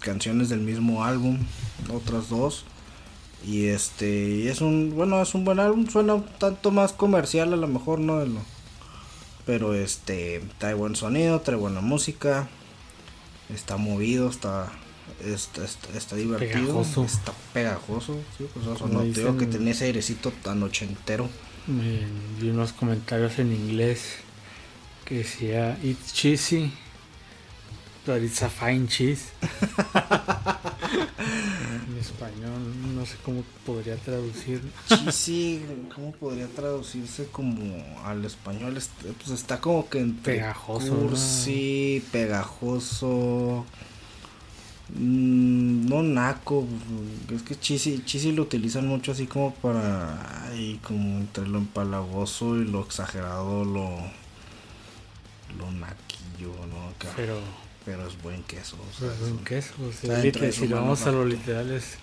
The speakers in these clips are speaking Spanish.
canciones del mismo álbum, otras dos. Y este, es un, bueno, es un buen álbum, suena un tanto más comercial a lo mejor, ¿no? De lo, pero este, trae buen sonido, trae buena música, está movido, está, está, está, divertido, está pegajoso, sí, pues eso, no digo que tenía ese airecito tan ochentero. Vi unos comentarios en inglés que decía, it's cheesy, but it's a fine cheese. en español no sé cómo podría traducir. Sí, ¿cómo podría traducirse como al español? Pues está como que entre pegajoso. Cursi, pegajoso. Mm, no naco, es que chisi, chisi lo utilizan mucho así como para, ay, como entre lo empalagoso y lo exagerado, lo, lo naquillo, ¿no? Pero pero es buen queso. es buen queso. si vamos a lo literal es,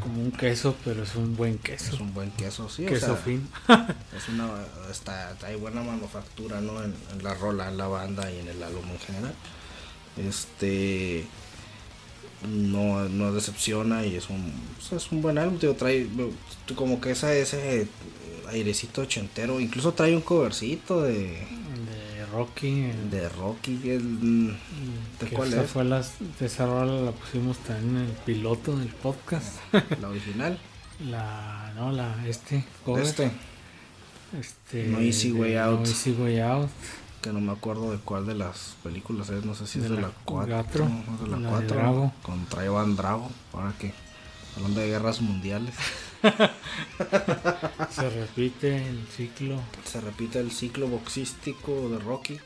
como un queso, pero es un buen queso. Es un buen queso, sí. Queso fin. es una, está, hay buena manufactura, ¿no? En, la rola, en la banda y en el álbum en general. Este no, no decepciona y es un, es un buen álbum. Tío, trae como que esa, ese airecito ochentero. Incluso trae un covercito de Rocky. de Rocky, el, ¿de cuál es? Fue las, esa rola la pusimos también en el piloto del podcast. La original. la, no, la, este, Este. Este. No Easy Way Out. No Easy Way Out. Que no me acuerdo de cuál de las películas es, no sé si es de la 4. de la 4. Contra Iván Drago, para que hablando de guerras mundiales. Se repite el ciclo. Se repite el ciclo boxístico de Rocky.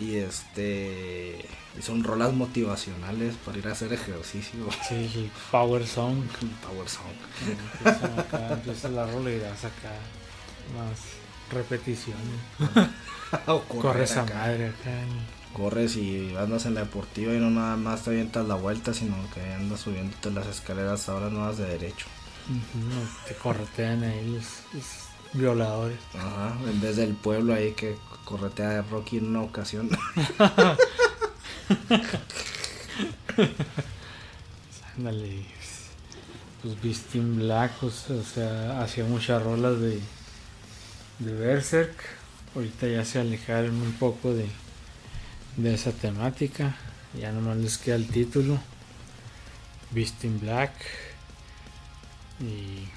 Y este. Y son rolas motivacionales para ir a hacer ejercicio. Sí, el Power Song. Power Song. Empieza, la rola y das acá más repeticiones. Corres a madre acá. Corres y andas en la deportiva y no nada más te avientas la vuelta, sino que andas subiéndote las escaleras ahora nuevas de derecho te corretean ahí los, violadores. Ajá, en vez del pueblo ahí que corretea a Rocky en una ocasión. Ándale. Pues Beastin Black, pues, o sea, hacía muchas rolas de, de Berserk. Ahorita ya se alejaron un poco de, de esa temática. Ya nomás les queda el título. Beastin Black. Y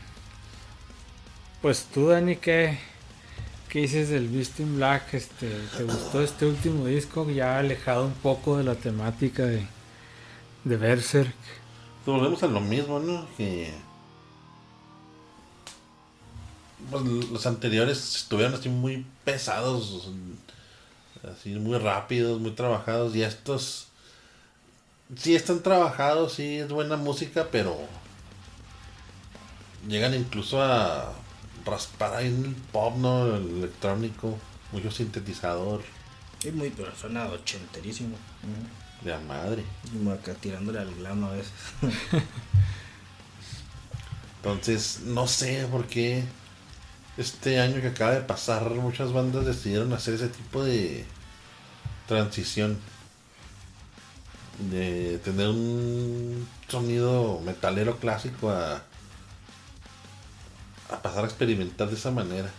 pues tú, Dani, ¿qué, qué dices del Beast in Black? Este, ¿Te gustó este último disco? Ya alejado un poco de la temática de, de Berserk. Volvemos a lo mismo, ¿no? Que pues, los anteriores estuvieron así muy pesados, así muy rápidos, muy trabajados. Y estos sí están trabajados, sí es buena música, pero llegan incluso a raspar ahí en el pop, ¿no? El electrónico, mucho sintetizador. Es muy, pero suena ochenterísimo. De la madre. Como acá tirándole al glano a veces. Entonces, no sé por qué este año que acaba de pasar muchas bandas decidieron hacer ese tipo de transición. De tener un sonido metalero clásico a a pasar a experimentar de esa manera.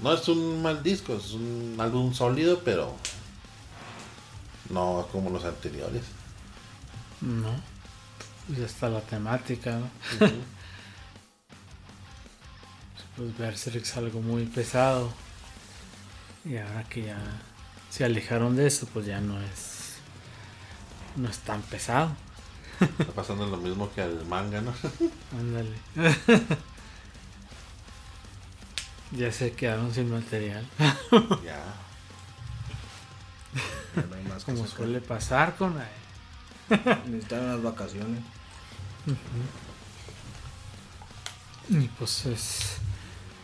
No es un mal disco, es un álbum sólido, pero no como los anteriores. No. Ya está la temática, ¿no? pues Berserk es algo muy pesado. Y ahora que ya se alejaron de eso, pues ya no es. No es tan pesado. Está pasando lo mismo que al manga, ¿no? Ándale. Ya se quedaron sin material. ya. Como suele pasar con Necesitan unas vacaciones. Y pues es.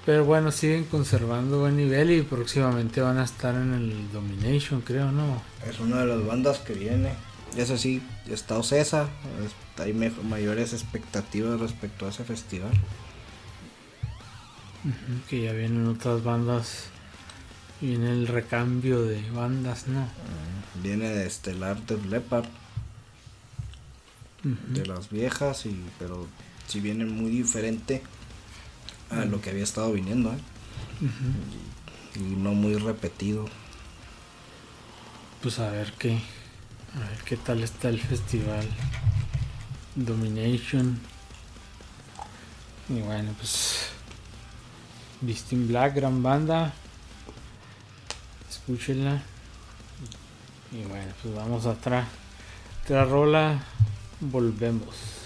Pero bueno, siguen conservando buen nivel y próximamente van a estar en el Domination, creo, ¿no? Es una de las bandas que viene. Eso sí, está Ocesa. Hay mayores expectativas respecto a ese festival que ya vienen otras bandas. Viene el recambio de bandas, ¿no? Viene de Estelar de Leopard. de las viejas, y pero si viene muy diferente a lo que había estado viniendo, ¿eh? y, y no muy repetido. Pues a ver qué, a ver qué tal está el festival. Domination. Y bueno, pues Beastin Black, gran banda. Escúchenla. Y bueno, pues vamos a otra, otra rola. Volvemos.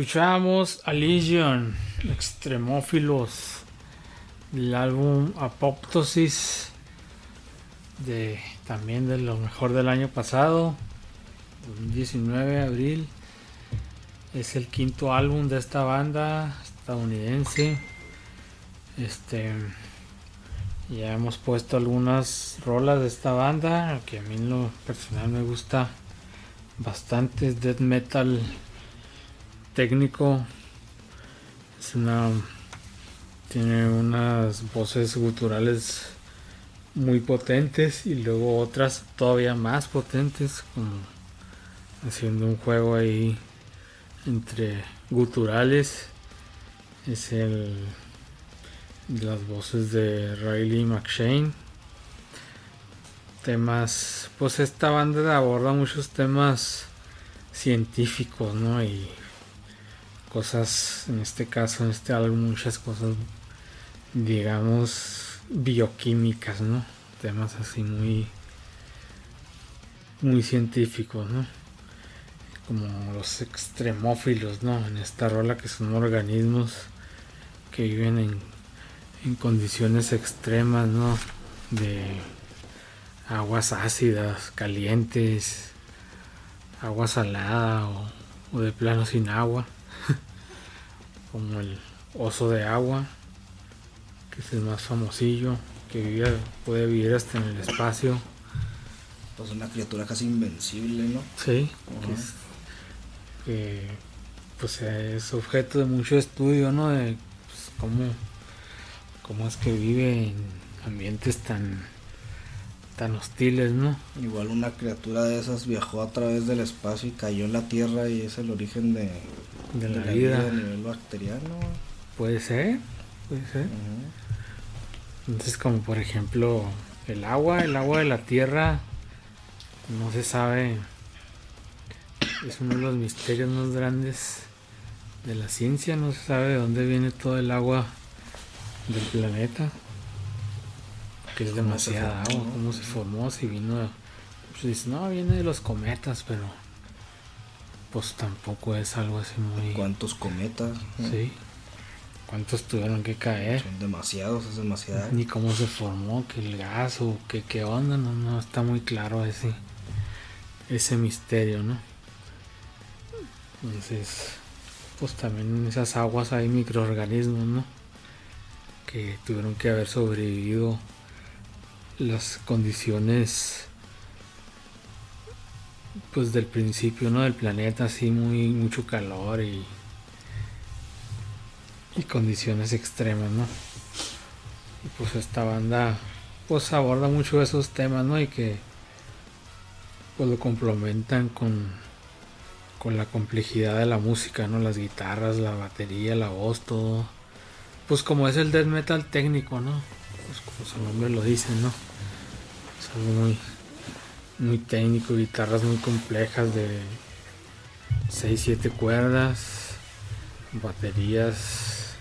Escuchamos a Legion, extremófilos, del álbum Apoptosis, de, también de lo mejor del año pasado, 2019 abril. Es el quinto álbum de esta banda estadounidense. Este ya hemos puesto algunas rolas de esta banda, que a mí en lo personal me gusta bastante, es death metal técnico. Es una. Tiene unas voces guturales muy potentes y luego otras todavía más potentes, como haciendo un juego ahí entre guturales. Es el las voces de Riley McShane. Temas, pues esta banda aborda muchos temas científicos, ¿no? Y cosas, en este caso, en este álbum, muchas cosas, digamos, bioquímicas, ¿no? Temas así muy, muy científicos, ¿no? Como los extremófilos, ¿no? En esta rola que son organismos que viven en, en condiciones extremas, ¿no? De aguas ácidas, calientes, agua salada o, o de plano sin agua, como el oso de agua que es el más famosillo, que vive, puede vivir hasta en el espacio. Pues una criatura casi invencible, ¿no? Sí, que es, que, pues es objeto de mucho estudio, ¿no? De pues, cómo, cómo es que vive en ambientes tan, tan hostiles, ¿no? Igual una criatura de esas viajó a través del espacio y cayó en la Tierra y es el origen de, De la vida. a nivel bacteriano. Puede ser, puede ser. Entonces, como por ejemplo, el agua, el agua de la tierra, no se sabe, es uno de los misterios más grandes de la ciencia, no se sabe de dónde viene todo el agua del planeta, que es ¿Cómo se demasiada agua, cómo se formó, si vino, pues no, viene de los cometas, pero pues tampoco es algo así muy... ¿Cuántos cometas? Sí. ¿Cuántos tuvieron que caer? Son demasiados, es demasiado. Ni cómo se formó, que el gas o que qué onda, no, no está muy claro ese, ese misterio, ¿no? Entonces, pues también en esas aguas hay microorganismos, ¿no? Que tuvieron que haber sobrevivido las condiciones pues del principio, ¿no? Del planeta, así muy mucho calor y y condiciones extremas, ¿no? Y pues esta banda pues aborda mucho esos temas, ¿no? Y que pues lo complementan con con la complejidad de la música, ¿no? Las guitarras, la batería, la voz, todo. Pues como es el death metal técnico, ¿no? Pues como su nombre lo dice, ¿no? Es algo muy muy técnico, guitarras muy complejas de 6 7 cuerdas, baterías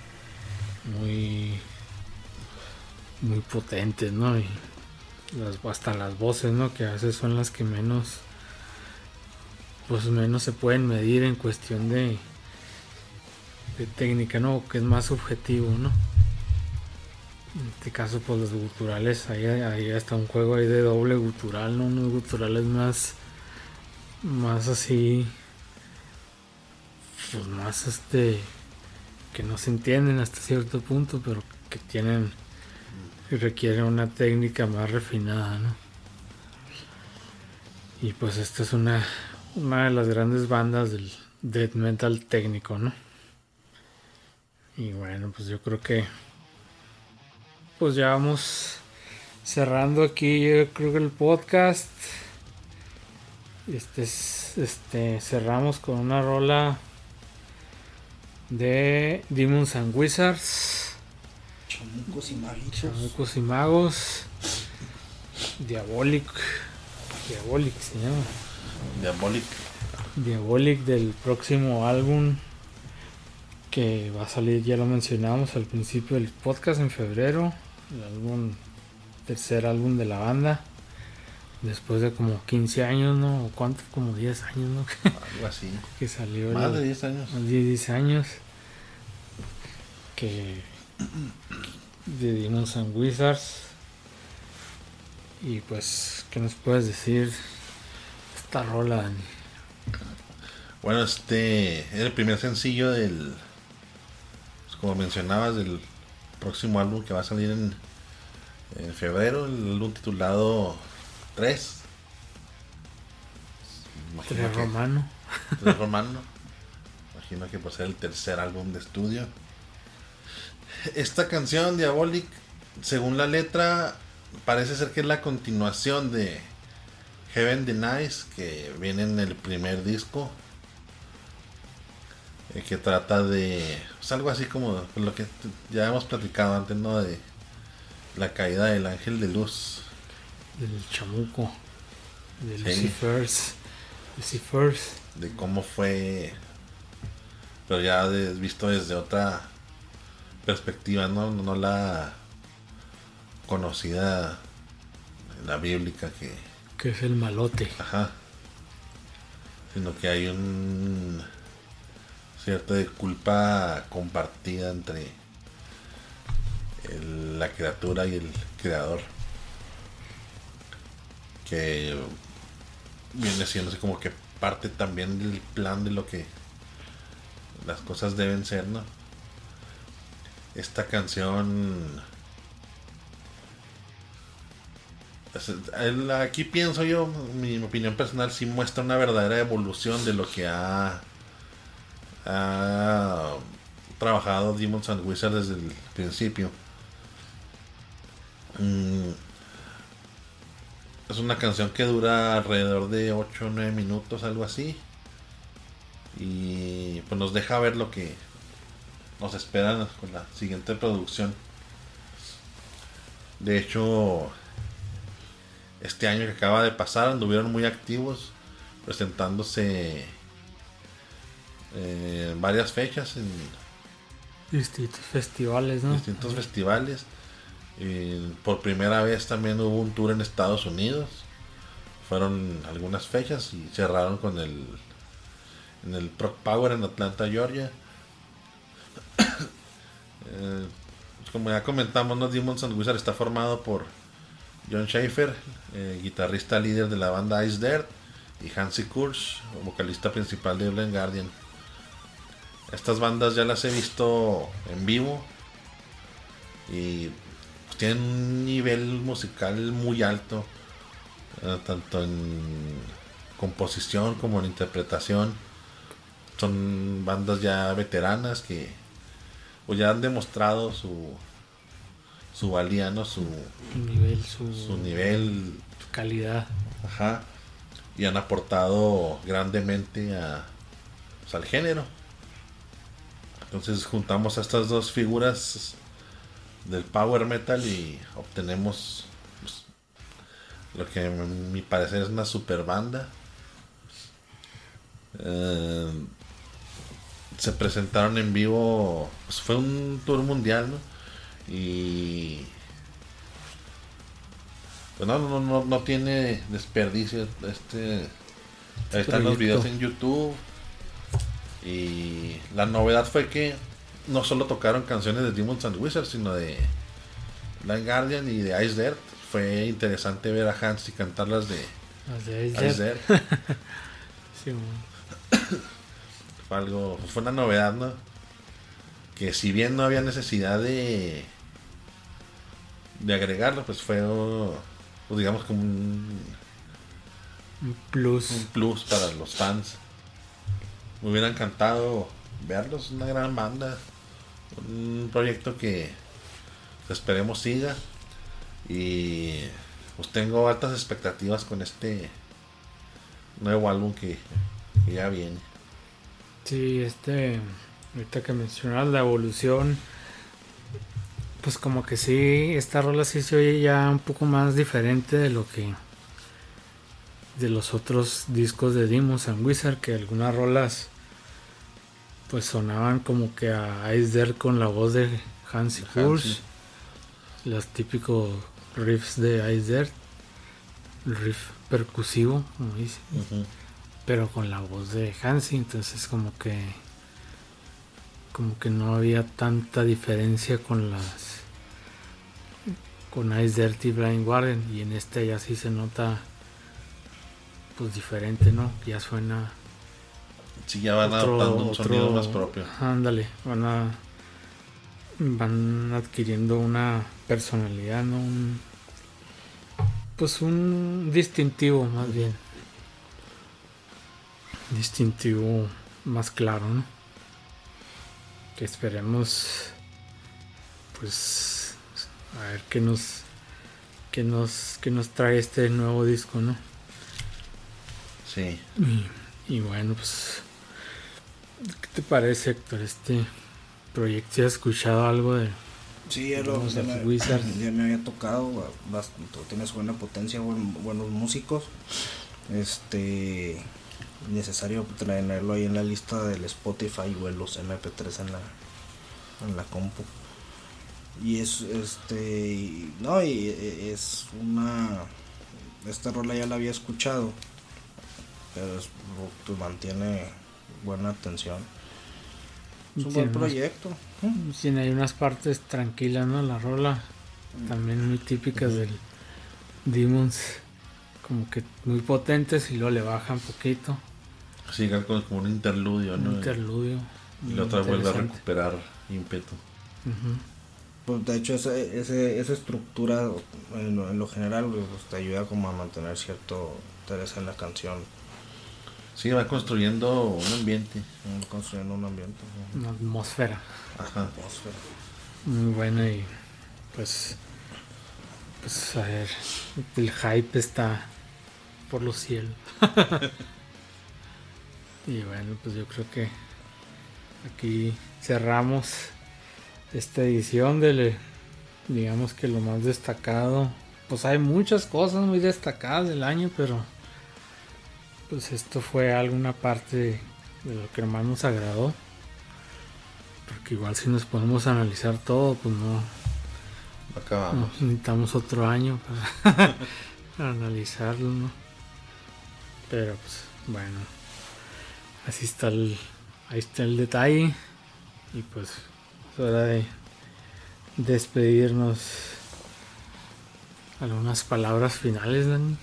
muy muy potentes, ¿no? Y hasta las voces, ¿no? Que a veces son las que menos pues menos se pueden medir en cuestión de de técnica, ¿no? Que es más subjetivo, ¿no? En este caso, pues los guturales, ahí, ahí está un juego ahí de doble gutural, ¿no? Unos guturales más más así pues más este que no se entienden hasta cierto punto, pero que tienen y requieren una técnica más refinada, ¿no? Y pues esta es una, una de las grandes bandas del death metal técnico, ¿no? Y bueno, pues yo creo que pues ya vamos cerrando aquí, yo creo que el podcast. Este, es- este cerramos con una rola de Demons and Wizards. Chamucos y magitos. Chamucos y magos. Diabolic. Diabolic se llama. Diabolic. Diabolic del próximo álbum que va a salir, ya lo mencionamos al principio del podcast en febrero. El álbum, tercer álbum de la banda. Después de como 15 años, ¿no? ¿O cuánto? Como 10 años, ¿no? Algo así. que salió. Más de 10 años. más de 10 años que de Demons and Wizards y pues ¿qué nos puedes decir esta rola Dani? Bueno, este era el primer sencillo del, pues, como mencionabas, del próximo álbum que va a salir en, en febrero, el álbum titulado 3. Tres romano Tres romano. imagino que ser el tercer álbum de estudio. Esta canción, Diabolic, según la letra, parece ser que es la continuación de Heaven Denies, que viene en el primer disco. Eh, que trata de. pues, algo así como lo que ya hemos platicado antes, ¿no? De la caída del ángel de luz. Del chamuco. De Sí. Lucifers. de cómo fue, pero ya de- visto desde otra perspectiva, no, no la conocida, la bíblica que, Que es el malote. ajá, sino que hay un cierto de culpa compartida entre la criatura y el creador, que viene siendo así como que parte también del plan de lo que las cosas deben ser, ¿no? Esta canción aquí pienso yo, mi opinión personal sí muestra una verdadera evolución de lo que ha, ha trabajado Demons and Wizards desde el principio. Mm, es una canción que dura alrededor de 8 o 9 minutos, algo así. Y pues nos deja ver lo que nos espera con la siguiente producción. De hecho, este año que acaba de pasar anduvieron muy activos presentándose eh, en varias fechas en Distintos festivales, ¿no? distintos festivales. Y por primera vez también hubo un tour en Estados Unidos. Fueron algunas fechas y cerraron con el en el Proc Power en Atlanta, Georgia. Eh, como ya comentamos, ¿no? Demons and Wizard está formado por John Schaefer, eh, guitarrista líder de la banda Ice Dirt, y Hansi Kurz, vocalista principal de Blind Guardian. Estas bandas ya las he visto en vivo y pues, tienen un nivel musical muy alto, eh, tanto en composición como en interpretación. Son bandas ya veteranas que pues, ya han demostrado su su valía, ¿no? su, Su nivel, su, su nivel su calidad. Ajá. Y han aportado grandemente a, pues, al género. Entonces juntamos a estas dos figuras del power metal y obtenemos pues, lo que a mi parecer es una super banda. Eh, se presentaron en vivo, pues fue un tour mundial, ¿no? Y pues no, no, no, no tiene desperdicio. Este, ahí están los videos en YouTube. Y la novedad fue que no solo tocaron canciones de Demons and Wizards, sino de Blind Guardian y de Ice Dirt. Fue interesante ver a Hansi cantarlas de Las de Ice Ice Dirt. Dirt. Sí, bueno. Fue algo, fue una novedad, ¿no? Que si bien no había necesidad de de agregarlo, pues fue pues digamos como un, Un plus. un plus para los fans. Me hubiera encantado verlos, una gran banda, un proyecto que esperemos siga y pues tengo altas expectativas con este nuevo álbum que, ya viene. Sí, este, ahorita que mencionas la evolución, pues como que sí, esta rola sí se oye ya un poco más diferente de lo que de los otros discos de Demons and Wizard, que algunas rolas pues sonaban como que a Ice Dirt con la voz de Hansi. Kurz, los típicos riffs de Ice Dirt, el riff percusivo, como dice pero con la voz de Hansi, entonces como que como que no había tanta diferencia con las con Ice Dirty Blind Guardian y en este ya sí se nota pues diferente, ¿no? Ya suena Sí, ya van otro- adoptando un otro- sonido más propio. Ándale, van a van adquiriendo una personalidad, ¿no? Un- pues un distintivo más bien. Distintivo más claro, ¿no? que esperemos pues a ver qué nos qué nos qué nos trae este nuevo disco, ¿no? Sí. Y, y bueno, pues ¿qué te parece, Héctor? Este proyecto, ¿sí has escuchado algo de Sí, ya, lo, ya me, ya me había tocado, bastante, tienes buena potencia, buen- buenos músicos. Este necesario tenerlo ahí en la lista del Spotify o en los MP3 en la en la compu. Y es este no y e- es una esta rola ya la había escuchado, pero es, pues, mantiene buena atención. Es un buen Tiene unas- proyecto. Tiene ahí unas partes tranquilas, ¿no? La rola. También muy típicas del Demons. Como que muy potentes y luego le bajan poquito. Sí, como como un interludio, Un ¿no? interludio. y la otra vuelve a recuperar ímpetu. Ujú. Pues de hecho ese, ese- esa estructura en lo, en lo general pues, te ayuda como a mantener cierto interés en la canción, Sí, va construyendo un ambiente. mm, construyendo un ambiente, ¿no? Una atmósfera Ajá. atmósfera. muy buena y pues. Pues a ver. El hype está por los cielos. y bueno, pues yo creo que aquí cerramos esta edición del digamos que lo más destacado pues hay muchas cosas muy destacadas del año pero pues esto fue alguna parte de, lo que más nos agradó. Porque igual si nos ponemos a analizar todo pues no, Acabamos. no, necesitamos otro año para, para analizarlo no pero pues bueno así está el ahí está el detalle. Y pues es hora de despedirnos. Algunas palabras finales Dani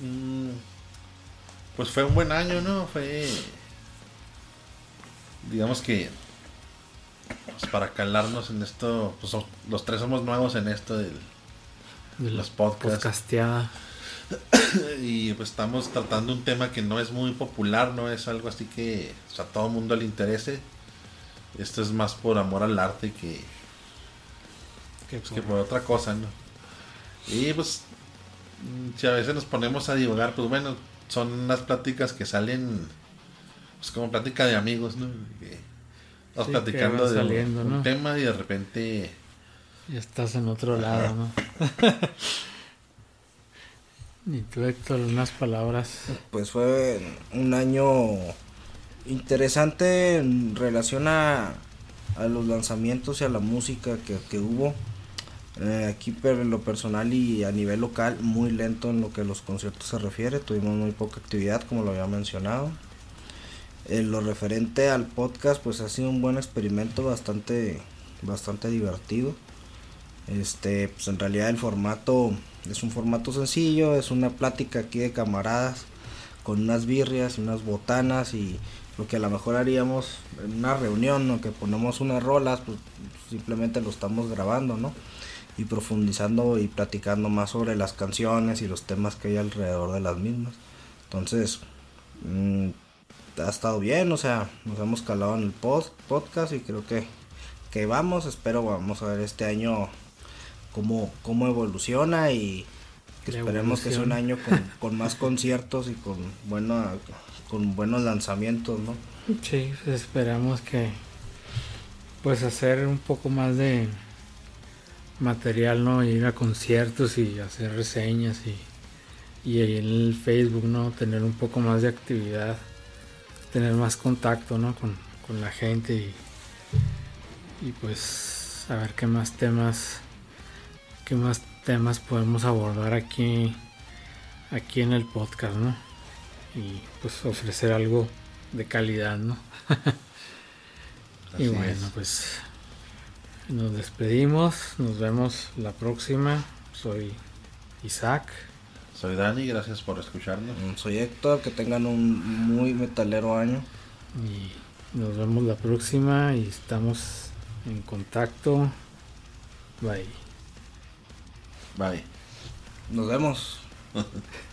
Mm, Pues fue un buen año, ¿no? Fue. Digamos que. pues, para calarnos en esto. Pues los tres somos nuevos en esto del. de Los podcasts. podcasteada Y pues estamos tratando un tema que no es muy popular, no es algo así que o sea, a todo mundo le interese. Esto es más por amor al arte que, que pues, que por otra cosa, ¿no? Y pues, si a veces nos ponemos a divagar, pues bueno, son unas pláticas que salen, pues como plática de amigos, ¿no? Sí, platicando de un- saliendo, un ¿no? tema y de repente, ya estás en otro lado no y tú Héctor unas palabras Pues fue un año interesante en relación a, a los lanzamientos y a la música que, que hubo. Eh, aquí pero en lo personal y a nivel local muy lento en lo que los conciertos se refiere. Tuvimos muy poca actividad como lo había mencionado. En lo referente al podcast pues ha sido un buen experimento bastante, bastante divertido. Este, pues en realidad el formato es un formato sencillo, es una plática aquí de camaradas con unas birrias y unas botanas y lo que a lo mejor haríamos en una reunión, ¿no? que ponemos unas rolas, pues simplemente lo estamos grabando, ¿no? Y profundizando y platicando más sobre las canciones y los temas que hay alrededor de las mismas. Entonces, mm, ha estado bien, o sea, nos hemos calado en el post, podcast y creo que, que vamos, espero vamos a ver este año cómo, cómo evoluciona y que esperemos que sea un año con, con más conciertos y con, buena, con buenos lanzamientos, ¿no? Sí, pues esperamos que pues hacer un poco más de material, ¿no? Ir a conciertos y hacer reseñas y, y ahí en el Facebook, ¿no? Tener un poco más de actividad, tener más contacto, ¿no? Con, con la gente y, y pues a ver qué más temas, qué más temas podemos abordar aquí, aquí en el podcast, ¿no? Y pues ofrecer algo de calidad, ¿no? Y bueno, es. pues nos despedimos, nos vemos la próxima. Soy Isaac. soy Dani, gracias por escucharnos. Mm, Soy Héctor, que tengan un muy metalero año. Y nos vemos la próxima y estamos en contacto. Bye. Bye. Nos vemos.